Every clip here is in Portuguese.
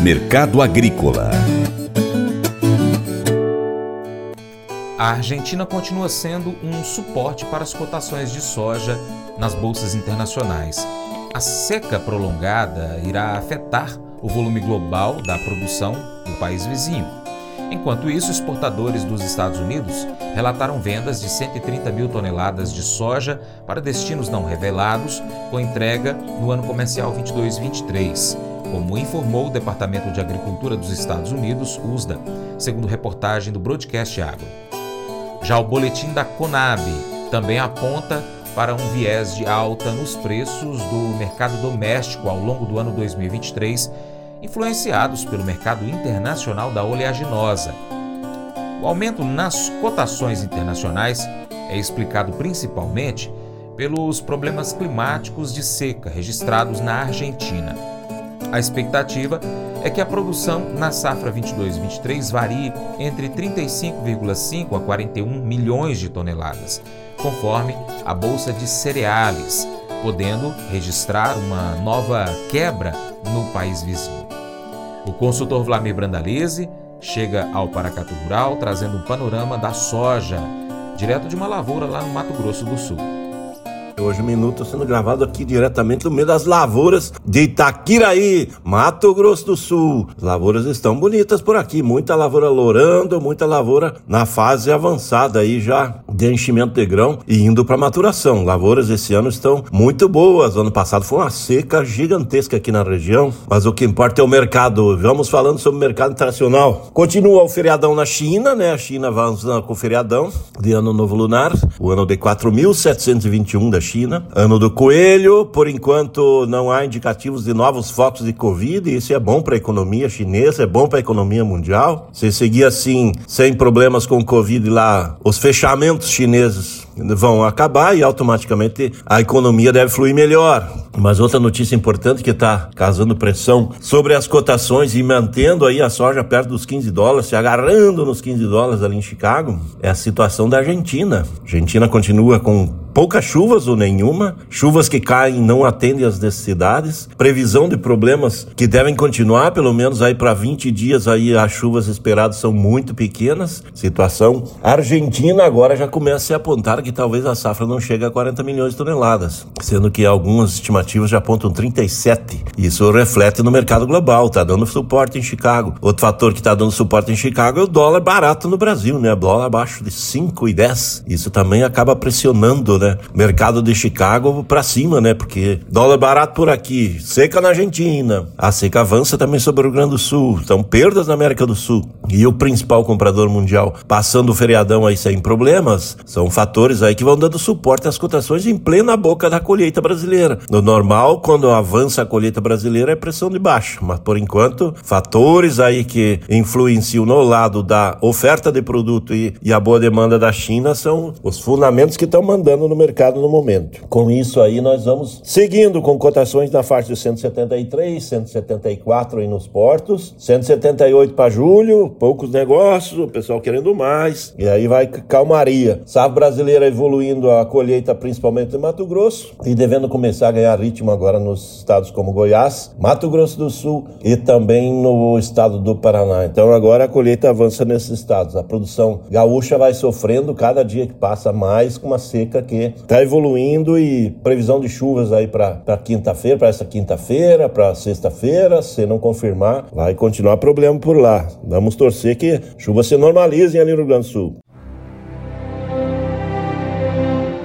Mercado Agrícola A Argentina continua sendo um suporte para as cotações de soja nas bolsas internacionais. A seca prolongada irá afetar o volume global da produção do país vizinho. Enquanto isso, exportadores dos Estados Unidos relataram vendas de 130 mil toneladas de soja para destinos não revelados, com entrega no ano comercial 22-23, como informou o Departamento de Agricultura dos Estados Unidos, USDA, segundo reportagem do Broadcast Agro. Já o boletim da Conab também aponta para um viés de alta nos preços do mercado doméstico ao longo do ano 2023, influenciados pelo mercado internacional da oleaginosa. O aumento nas cotações internacionais é explicado principalmente pelos problemas climáticos de seca registrados na Argentina. A expectativa é que a produção na safra 22-23 varie entre 35,5 a 41 milhões de toneladas, conforme a Bolsa de Cereais, podendo registrar uma nova quebra no país vizinho. O consultor Vlamir Brandalize chega ao Paracatu Rural trazendo um panorama da soja, direto de uma lavoura lá no Mato Grosso do Sul. Hoje Minuto sendo gravado aqui diretamente no meio das lavouras de Itaquiraí, Mato Grosso do Sul. As lavouras estão bonitas por aqui, muita lavoura lourando, muita lavoura na fase avançada aí já de enchimento de grão e indo para maturação. Lavouras esse ano estão muito boas. Ano passado foi uma seca gigantesca aqui na região, mas o que importa é o mercado. Vamos falando sobre o mercado internacional. Continua o feriadão na China, né? A China vai com o feriadão de Ano Novo Lunar, o ano de 4721 da China. Ano do coelho, por enquanto não há indicativos de novos focos de Covid, e isso é bom para a economia chinesa, é bom para a economia mundial. Se seguir assim, sem problemas com Covid lá, os fechamentos chineses vão acabar e automaticamente a economia deve fluir melhor. Mas outra notícia importante que está causando pressão sobre as cotações e mantendo aí a soja perto dos 15 dólares, se agarrando nos 15 dólares ali em Chicago, é a situação da Argentina. A Argentina continua com poucas chuvas ou nenhuma, chuvas que caem não atendem às necessidades, previsão de problemas que devem continuar, pelo menos aí para 20 dias aí as chuvas esperadas são muito pequenas. Situação Argentina agora já começa a apontar que talvez a safra não chegue a 40 milhões de toneladas, sendo que algumas estimativas já apontam 37. Isso reflete no mercado global, tá dando suporte em Chicago. Outro fator que está dando suporte em Chicago é o dólar barato no Brasil, né? Dólar abaixo de 5 e 10. Isso também acaba pressionando, né? Mercado de Chicago para cima, né? Porque dólar barato por aqui, seca na Argentina, a seca avança também sobre o Rio Grande do Sul, então perdas na América do Sul. E o principal comprador mundial passando o feriadão aí sem problemas, são fatores aí que vão dando suporte às cotações em plena boca da colheita brasileira. No normal, quando avança a colheita brasileira, é pressão de baixa, mas por enquanto, fatores aí que influenciam no lado da oferta de produto e, e a boa demanda da China são os fundamentos que estão mandando no mercado no momento. Com isso aí, nós vamos seguindo com cotações na faixa de 173, 174 aí nos portos, 178 para julho, poucos negócios, o pessoal querendo mais, e aí vai calmaria. Safra brasileira evoluindo a colheita, principalmente em Mato Grosso, e devendo começar a ganhar ritmo agora nos estados como Goiás, Mato Grosso do Sul e também no estado do Paraná. Então agora a colheita avança nesses estados. A produção gaúcha vai sofrendo cada dia que passa mais com uma seca que está evoluindo e previsão de chuvas aí para quinta-feira, para essa quinta-feira, para sexta-feira, se não confirmar, vai continuar problema por lá. Vamos torcer que chuvas se normalizem ali no Rio Grande do Sul.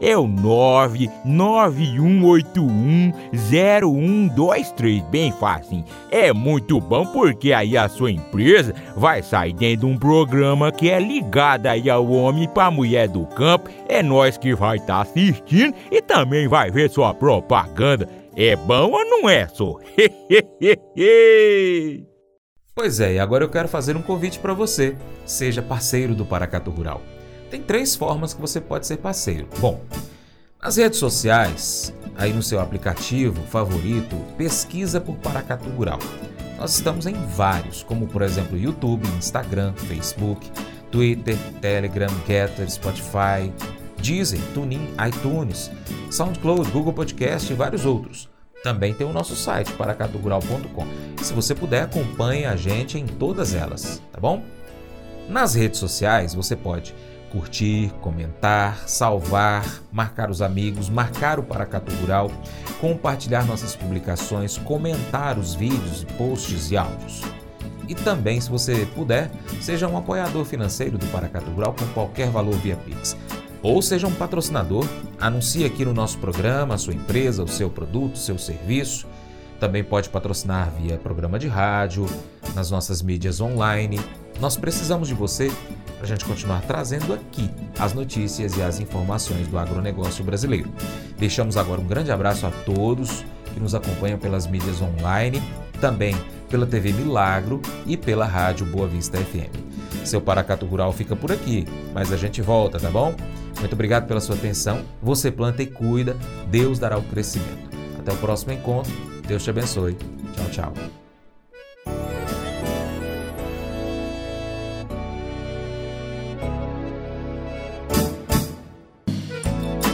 é o 99181 0123, bem fácil. É muito bom porque aí a sua empresa vai sair dentro de um programa que é ligado aí ao homem para mulher do campo. É nós que vai estar tá assistindo e também vai ver sua propaganda. É bom ou não é, só? pois é, e agora eu quero fazer um convite para você. Seja parceiro do Paracato Rural. Tem três formas que você pode ser parceiro. Bom, nas redes sociais, aí no seu aplicativo favorito, pesquisa por Paracatu Rural. Nós estamos em vários, como por exemplo YouTube, Instagram, Facebook, Twitter, Telegram, Getter, Spotify, Deezer, TuneIn, iTunes, SoundCloud, Google Podcast e vários outros. Também tem o nosso site, paracatugural.com. Se você puder, acompanhe a gente em todas elas, tá bom? Nas redes sociais, você pode curtir, comentar, salvar, marcar os amigos, marcar o Paracatu Rural, compartilhar nossas publicações, comentar os vídeos, posts e áudios. E também, se você puder, seja um apoiador financeiro do Paracatu Rural com qualquer valor via Pix. Ou seja um patrocinador, anuncie aqui no nosso programa a sua empresa, o seu produto, o seu serviço. Também pode patrocinar via programa de rádio, nas nossas mídias online. Nós precisamos de você a gente continuar trazendo aqui as notícias e as informações do agronegócio brasileiro. Deixamos agora um grande abraço a todos que nos acompanham pelas mídias online, também pela TV Milagro e pela Rádio Boa Vista FM. Seu Paracato Rural fica por aqui, mas a gente volta, tá bom? Muito obrigado pela sua atenção. Você planta e cuida, Deus dará o crescimento. Até o próximo encontro. Deus te abençoe. Tchau, tchau.